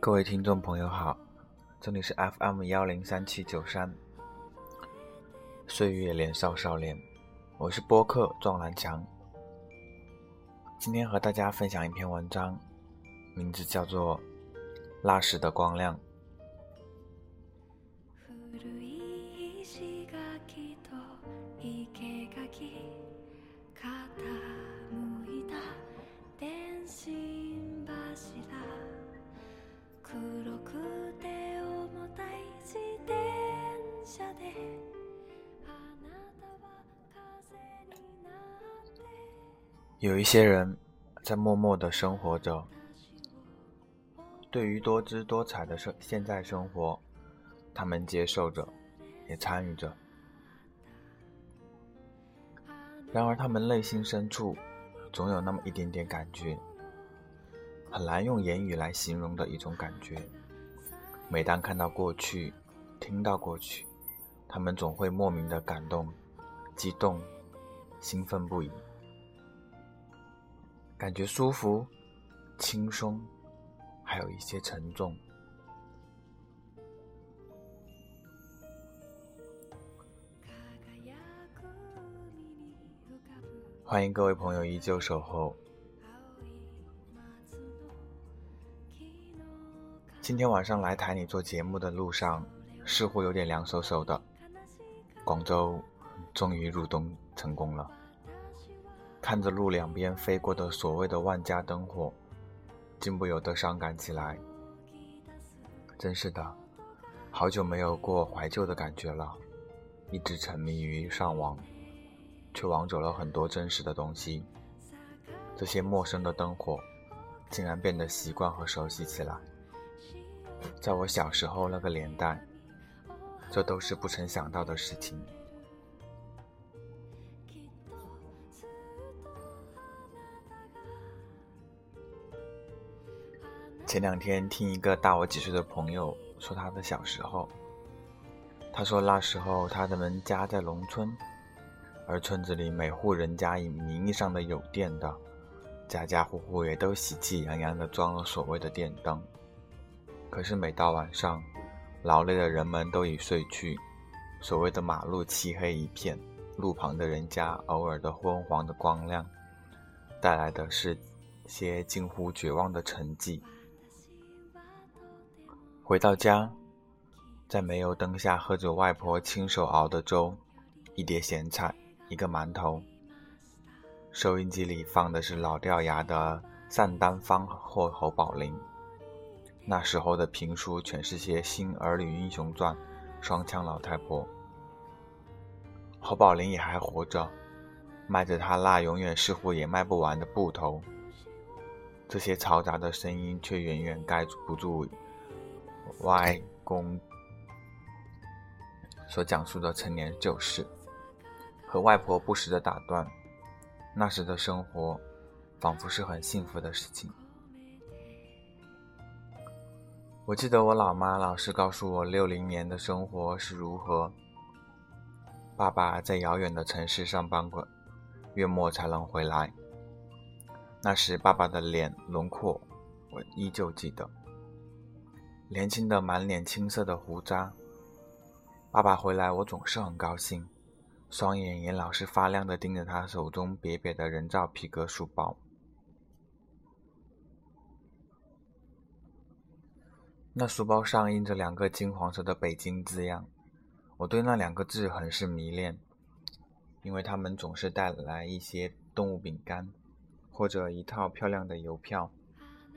各位听众朋友好，这里是 FM 幺零三七九三，岁月年少少年，我是播客撞南墙。今天和大家分享一篇文章，名字叫做《蜡石的光亮》。有一些人在默默的生活着，对于多姿多彩的生现在生活，他们接受着，也参与着。然而，他们内心深处总有那么一点点感觉，很难用言语来形容的一种感觉。每当看到过去，听到过去，他们总会莫名的感动、激动、兴奋不已。感觉舒服、轻松，还有一些沉重。輝く海に浮かぶ欢迎各位朋友依旧守候。青い松の木の今天晚上来台里做节目的路上，似乎有点凉飕飕的。广州终于入冬成功了。 看着路两边飞过的所谓的万家灯火，竟不由得伤感起来。真是的，好久没有过怀旧的感觉了。一直沉迷于上网，却忘走了很多真实的东西。这些陌生的灯火，竟然变得习惯和熟悉起来。在我小时候那个年代，这都是不曾想到的事情。前两天听一个大我几岁的朋友说他的小时候，他说那时候他的们家在农村，而村子里每户人家以名义上的有电的，家家户户也都喜气洋洋地装了所谓的电灯。可是每到晚上，劳累的人们都已睡去，所谓的马路漆黑一片，路旁的人家偶尔的昏黄的光亮，带来的是些近乎绝望的沉寂。回到家，在煤油灯下喝着外婆亲手熬的粥，一碟咸菜，一个馒头。收音机里放的是老掉牙的赞丹方或侯宝林。那时候的评书全是些新儿女英雄传，双枪老太婆。侯宝林也还活着，卖着他那永远似乎也卖不完的布头。这些嘈杂的声音却远远盖不住外公所讲述的陈年旧事，和外婆不时的打断。那时的生活，仿佛是很幸福的事情。我记得我老妈老是告诉我六零年的生活是如何。爸爸在遥远的城市上班过，月末才能回来。那时爸爸的脸轮廓，我依旧记得。年轻的满脸青涩的胡渣。爸爸回来，我总是很高兴，双眼也老是发亮的盯着他手中瘪瘪的人造皮革书包。那书包上印着两个金黄色的“北京”字样，我对那两个字很是迷恋，因为他们总是带来一些动物饼干，或者一套漂亮的邮票，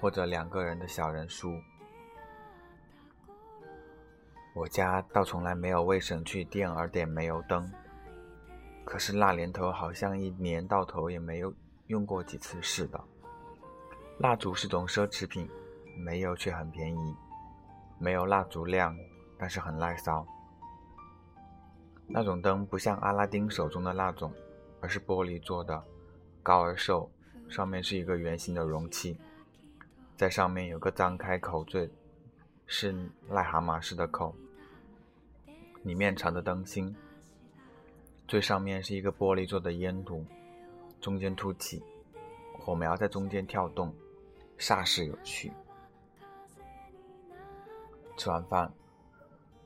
或者两个人的小人书。我家倒从来没有为省去电而点煤油灯，可是那年头好像一年到头也没有用过几次似的。蜡烛是种奢侈品，煤油却很便宜。没有蜡烛亮，但是很耐烧。那种灯不像阿拉丁手中的那种，而是玻璃做的，高而瘦，上面是一个圆形的容器，在上面有个张开口最是癞蛤蟆似的口，里面藏着灯芯，最上面是一个玻璃做的烟筒，中间凸起，火苗在中间跳动，煞是有趣。吃完饭，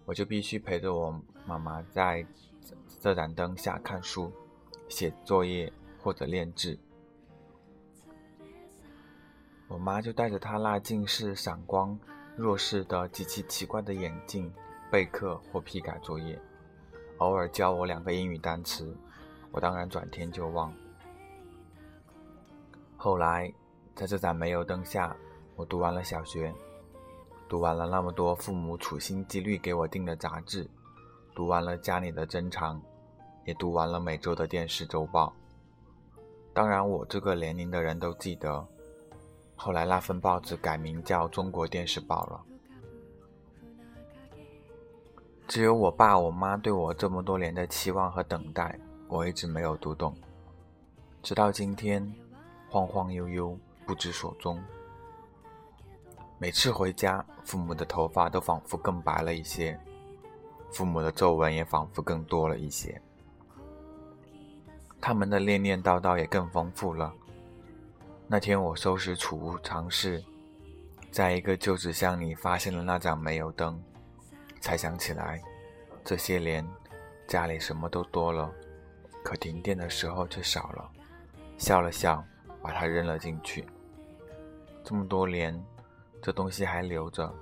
我就必须陪着我妈妈在这盏灯下看书、写作业或者练字。我妈就戴着她那近视、散光、弱视的极其奇怪的眼镜备课或批改作业，偶尔教我两个英语单词，我当然转天就忘。后来，在这盏煤油灯下，我读完了小学。读完了那么多父母处心积虑给我订的杂志，读完了家里的珍藏，也读完了每周的电视周报。当然，我这个年龄的人都记得，后来那份报纸改名叫《中国电视报》了。只有我爸我妈对我这么多年的期望和等待，我一直没有读懂，直到今天，晃晃悠悠，不知所踪。每次回家，父母的头发都仿佛更白了一些，父母的皱纹也仿佛更多了一些，他们的念念叨叨也更丰富了。那天我收拾储物藏室，在一个旧纸箱里发现了那盏煤油灯，才想起来，这些年家里什么都多了，可停电的时候却少了。笑了笑，把它扔了进去。这么多年。这东西还留着，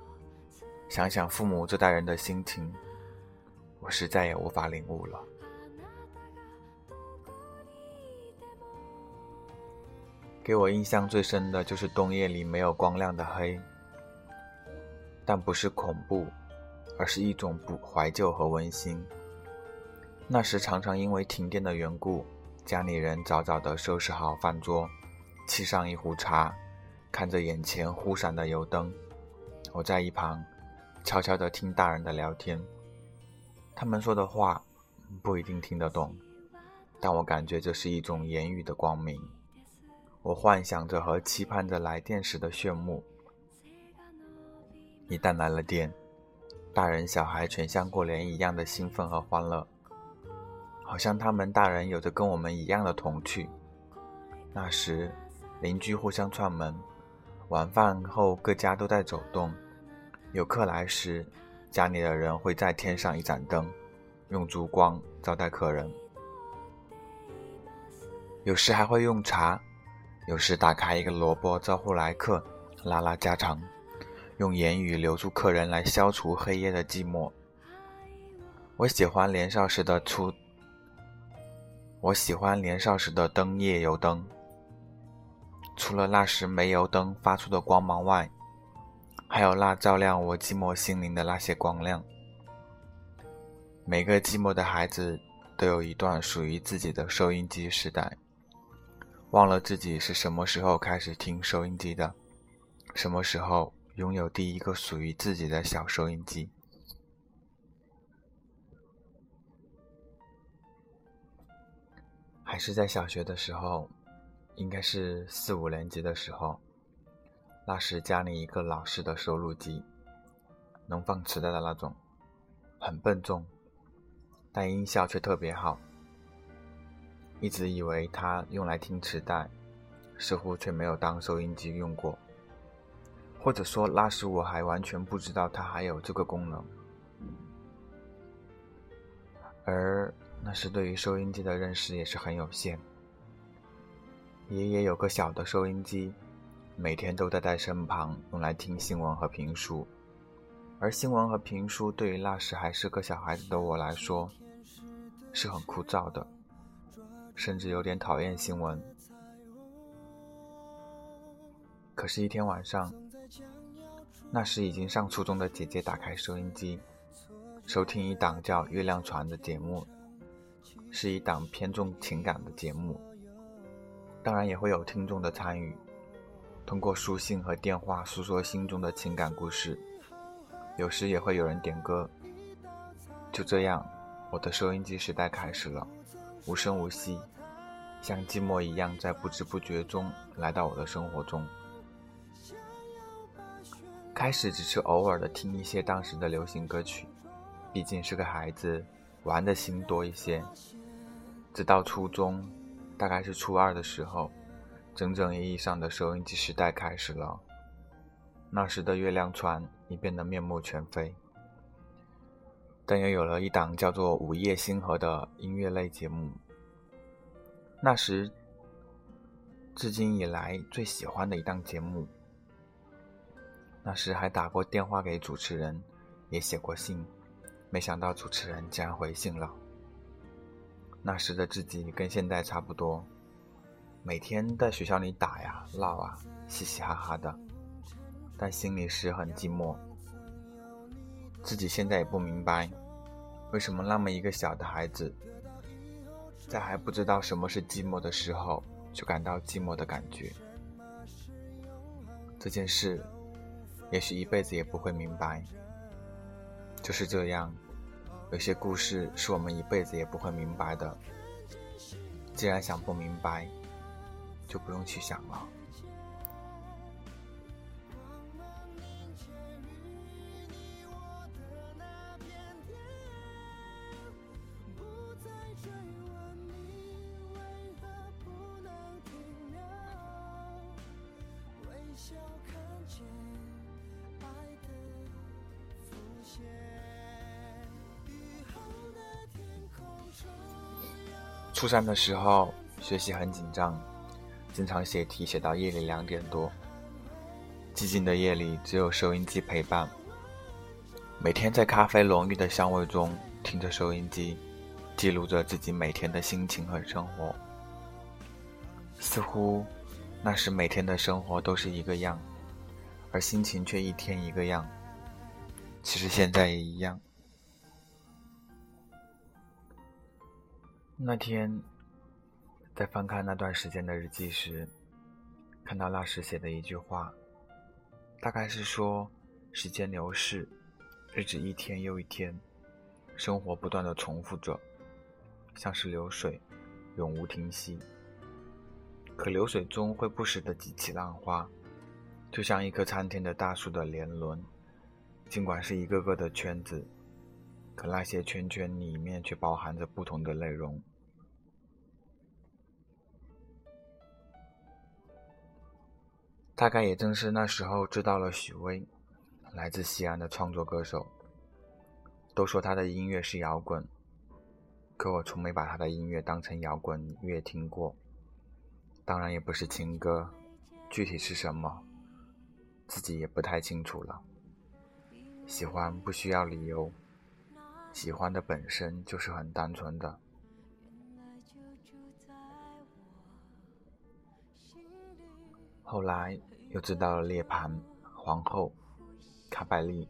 想想父母这代人的心情，我实在也无法领悟了。给我印象最深的就是冬夜里没有光亮的黑，但不是恐怖，而是一种不怀旧和温馨。那时常常因为停电的缘故，家里人早早的收拾好饭桌，沏上一壶茶。看着眼前忽闪的油灯，我在一旁悄悄地听大人的聊天。他们说的话不一定听得懂，但我感觉这是一种言语的光明。我幻想着和期盼着来电时的炫目。一旦来了电，大人小孩全像过年一样的兴奋和欢乐，好像他们大人有着跟我们一样的童趣。那时，邻居互相串门。晚饭后，各家都在走动。有客来时，家里的人会再添上一盏灯，用烛光招待客人。有时还会用茶，有时打开一个萝卜招呼来客，拉拉家常，用言语留住客人来消除黑夜的寂寞。我喜欢年少时的初，我喜欢年少时的灯夜油灯。除了那时煤油灯发出的光芒外，还有那照亮我寂寞心灵的那些光亮。每个寂寞的孩子都有一段属于自己的收音机时代，忘了自己是什么时候开始听收音机的，什么时候拥有第一个属于自己的小收音机。还是在小学的时候。应该是四五年级的时候，那时家里一个老式的收录机，能放磁带的那种，很笨重，但音效却特别好。一直以为它用来听磁带，似乎却没有当收音机用过，或者说那时我还完全不知道它还有这个功能。而那时对于收音机的认识也是很有限。爷爷有个小的收音机，每天都在在身旁，用来听新闻和评书。而新闻和评书对于那时还是个小孩子的我来说，是很枯燥的，甚至有点讨厌新闻。可是，一天晚上，那时已经上初中的姐姐打开收音机，收听一档叫《月亮船》的节目，是一档偏重情感的节目。当然也会有听众的参与，通过书信和电话诉说心中的情感故事，有时也会有人点歌。就这样，我的收音机时代开始了，无声无息，像寂寞一样在不知不觉中来到我的生活中。开始只是偶尔的听一些当时的流行歌曲，毕竟是个孩子，玩的心多一些。直到初中，大概是初二的时候，整整意义上的收音机时代开始了。那时的月亮船已变得面目全非，但也有了一档叫做《午夜星河》的音乐类节目。那时，至今以来最喜欢的一档节目。那时还打过电话给主持人，也写过信，没想到主持人竟然回信了。那时的自己跟现在差不多，每天在学校里打呀闹啊，嘻嘻哈哈的。但心里是很寂寞，自己现在也不明白，为什么那么一个小的孩子，在还不知道什么是寂寞的时候，就感到寂寞的感觉。这件事，也许一辈子也不会明白。就是这样，有些故事是我们一辈子也不会明白的。既然想不明白，就不用去想了。初三的时候，学习很紧张，经常写题写到夜里两点多。寂静的夜里，只有收音机陪伴。每天在咖啡浓郁的香味中，听着收音机，记录着自己每天的心情和生活。似乎那时每天的生活都是一个样，而心情却一天一个样。其实现在也一样。那天，在翻看那段时间的日记时，看到那时写的一句话，大概是说：时间流逝，日子一天又一天，生活不断的重复着，像是流水，永无停息。可流水中会不时的激起浪花，就像一棵参天的大树的年轮，尽管是一个个的圈子。可那些圈圈里面却包含着不同的内容。大概也正是那时候知道了许巍，来自西安的创作歌手。都说他的音乐是摇滚，可我从没把他的音乐当成摇滚乐听过。当然也不是情歌，具体是什么，自己也不太清楚了。喜欢不需要理由。喜欢的本身就是很单纯的。后来又知道了涅槃、皇后、卡百利、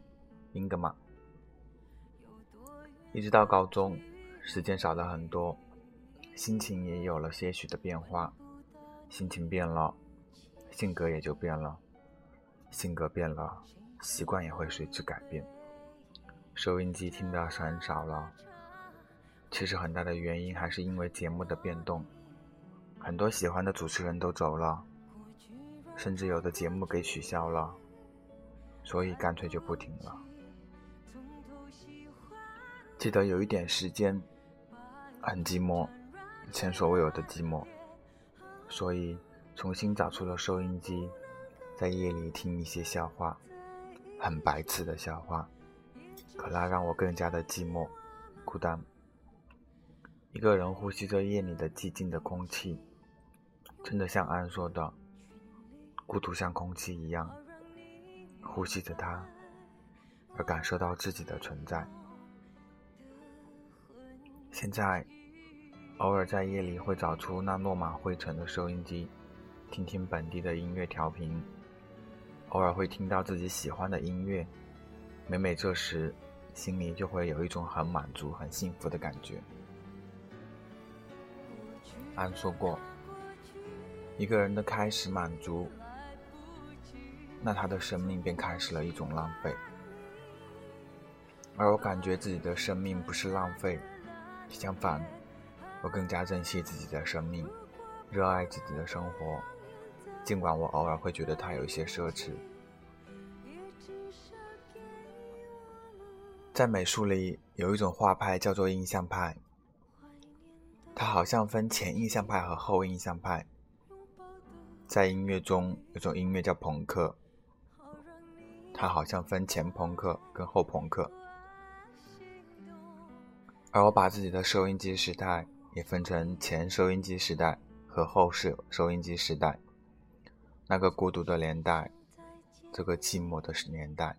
英格玛，一直到高中，时间少了很多，心情也有了些许的变化。心情变了，性格也就变了，性格变了，习惯也会随之改变。收音机听的是很少了，其实很大的原因还是因为节目的变动，很多喜欢的主持人都走了，甚至有的节目给取消了，所以干脆就不听了。记得有一点时间很寂寞，前所未有的寂寞，所以重新找出了收音机，在夜里听一些笑话，很白痴的笑话。可那让我更加的寂寞、孤单。一个人呼吸着夜里的寂静的空气，真的像安说的，孤独像空气一样，呼吸着它，而感受到自己的存在。现在，偶尔在夜里会找出那落满灰尘的收音机，听听本地的音乐调频，偶尔会听到自己喜欢的音乐，每每这时。心里就会有一种很满足、很幸福的感觉。安说过，一个人的开始满足，那他的生命便开始了一种浪费。而我感觉自己的生命不是浪费，相反，我更加珍惜自己的生命，热爱自己的生活，尽管我偶尔会觉得它有一些奢侈。在美术里有一种画派叫做印象派，它好像分前印象派和后印象派。在音乐中有种音乐叫朋克，它好像分前朋克跟后朋克。而我把自己的收音机时代也分成前收音机时代和后是收音机时代，那个孤独的年代，这个寂寞的年代。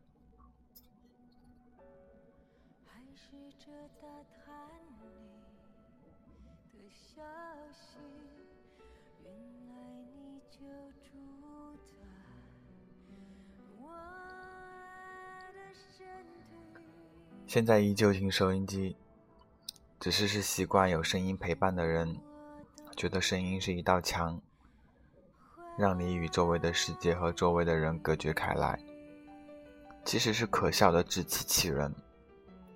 现在依旧听收音机，只是是习惯有声音陪伴的人，觉得声音是一道墙，让你与周围的世界和周围的人隔绝开来。即使是可笑的自欺欺人，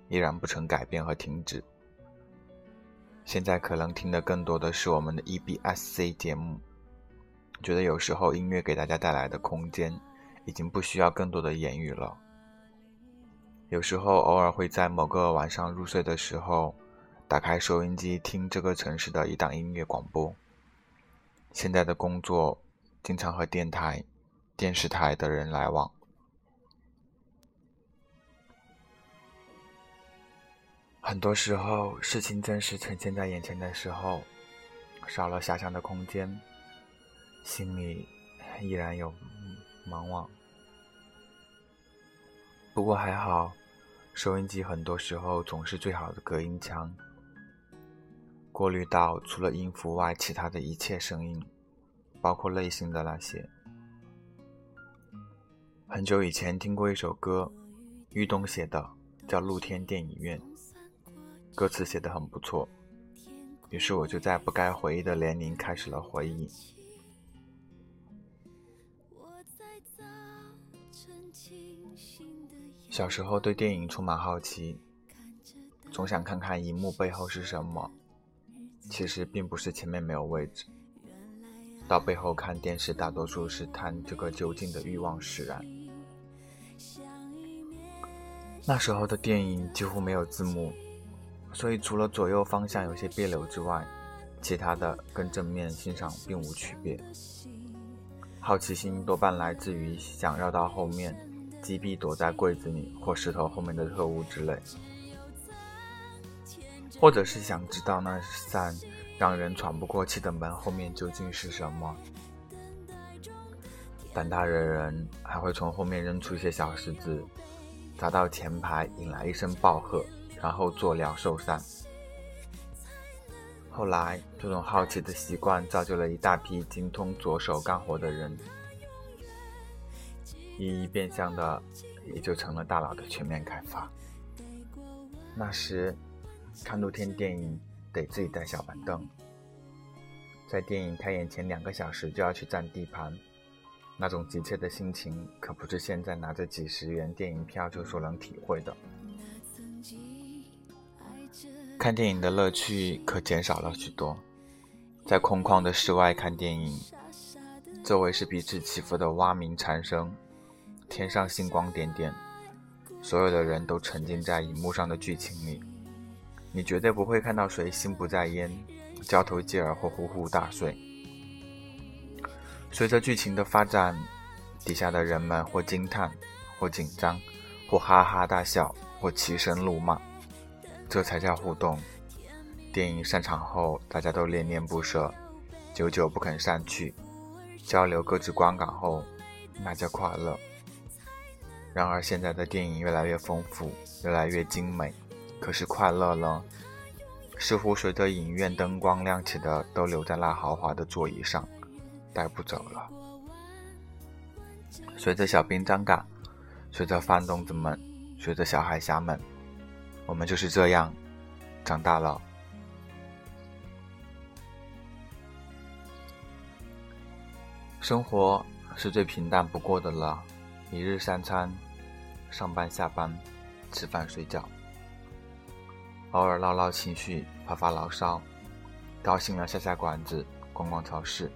依然不曾改变和停止。现在可能听的更多的是我们的 EBSC 节目，觉得有时候音乐给大家带来的空间，已经不需要更多的言语了。有时候偶尔会在某个晚上入睡的时候，打开收音机听这个城市的一档音乐广播。现在的工作经常和电台、电视台的人来往，很多时候事情真实呈现在眼前的时候，少了遐想的空间，心里依然有茫惘。不过还好。收音机很多时候总是最好的隔音墙，过滤到除了音符外其他的一切声音，包括内心的那些。很久以前听过一首歌，玉东写的，叫《露天电影院》，歌词写的很不错，于是我就在不该回忆的年龄开始了回忆。我在早小时候对电影充满好奇，总想看看荧幕背后是什么。其实并不是前面没有位置，到背后看电视，大多数是探这个究竟的欲望使然。那时候的电影几乎没有字幕，所以除了左右方向有些别扭之外，其他的跟正面欣赏并无区别。好奇心多半来自于想绕到后面。击毙躲在柜子里或石头后面的特务之类，或者是想知道那扇让人喘不过气的门后面究竟是什么。胆大的人还会从后面扔出一些小石子，砸到前排，引来一声暴喝，然后作鸟兽散。后来，这种好奇的习惯造就了一大批精通左手干活的人。一一变相的，也就成了大脑的全面开发。那时，看露天电影得自己带小板凳，在电影开演前两个小时就要去占地盘，那种急切的心情可不是现在拿着几十元电影票就所能体会的。看电影的乐趣可减少了许多，在空旷的室外看电影，周围是彼此起伏的蛙鸣蝉声。天上星光点点，所有的人都沉浸在荧幕上的剧情里，你绝对不会看到谁心不在焉、交头接耳或呼呼大睡。随着剧情的发展，底下的人们或惊叹，或紧张，或哈哈大笑，或齐声怒骂，这才叫互动。电影散场后，大家都恋恋不舍，久久不肯散去，交流各自观感后，那叫快乐。然而，现在的电影越来越丰富，越来越精美，可是快乐了，似乎随着影院灯光亮起的都留在那豪华的座椅上，带不走了。随着小兵张嘎，随着范东子们，随着小海侠们，我们就是这样长大了。生活是最平淡不过的了，一日三餐。上班下班，吃饭睡觉，偶尔唠唠情绪，发发牢骚，高兴了下下馆子，逛逛超市，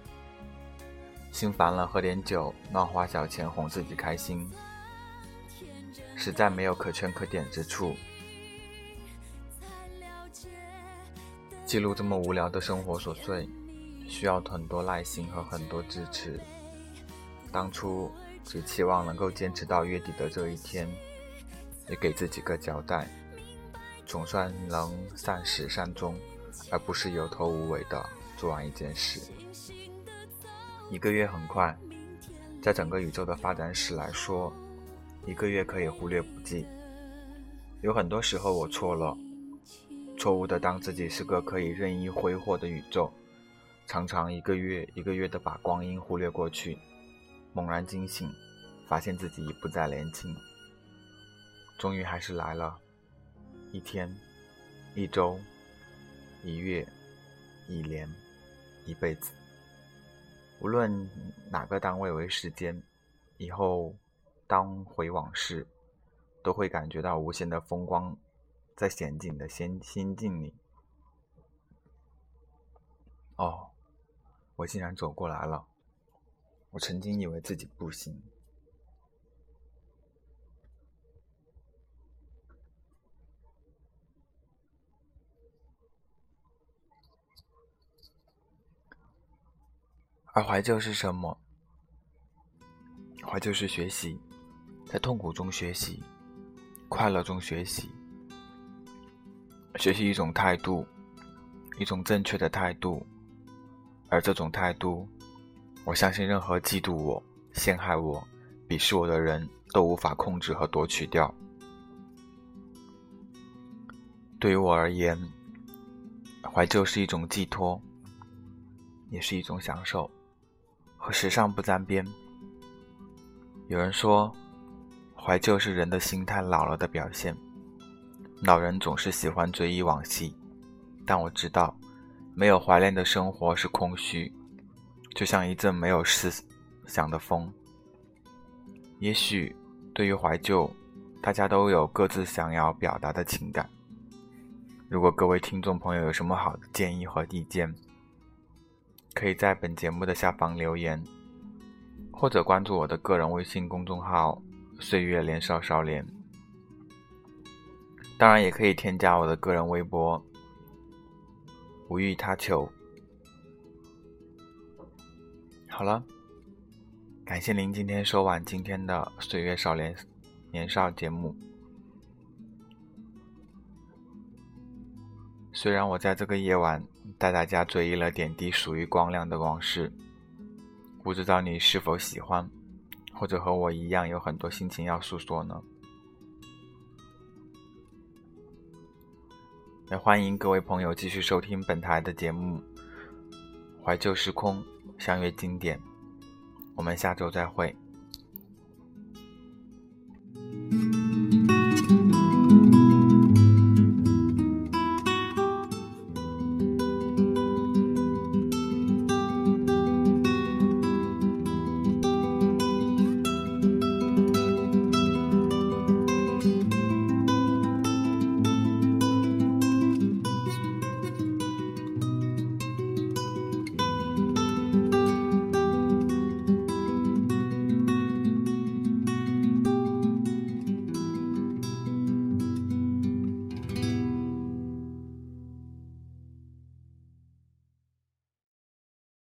心烦了喝点酒，乱花小钱哄自己开心。实在没有可圈可点之处，记录这么无聊的生活琐碎，需要很多耐心和很多支持。当初只期望能够坚持到月底的这一天，也给自己个交代，总算能善始善终，而不是有头无尾的做完一件事。一个月很快，在整个宇宙的发展史来说，一个月可以忽略不计。有很多时候我错了。错误的当自己是个可以任意挥霍的宇宙，常常一个月一个月的把光阴忽略过去，猛然惊醒，发现自己已不再年轻。终于还是来了，一天，一周，一月，一年，一辈子。无论哪个单位为时间，以后当回往事，都会感觉到无限的风光。在险境的心心境里，哦，我竟然走过来了。我曾经以为自己不行，而怀旧是什么？怀旧是学习，在痛苦中学习，快乐中学习。学习一种态度，一种正确的态度，而这种态度，我相信任何嫉妒我、陷害我、鄙视我的人都无法控制和夺取掉。对于我而言，怀旧是一种寄托，也是一种享受，和时尚不沾边。有人说，怀旧是人的心态老了的表现。老人总是喜欢追忆往昔，但我知道，没有怀念的生活是空虚，就像一阵没有思想的风。也许，对于怀旧，大家都有各自想要表达的情感。如果各位听众朋友有什么好的建议和意见，可以在本节目的下方留言，或者关注我的个人微信公众号“岁月年少少年”。当然也可以添加我的个人微博，无欲他求。好了，感谢您今天收看今天的《岁月少年年少》节目。虽然我在这个夜晚带大家追忆了点滴属于光亮的往事，不知道你是否喜欢，或者和我一样有很多心情要诉说呢？也欢迎各位朋友继续收听本台的节目《怀旧时空》，相约经典。我们下周再会。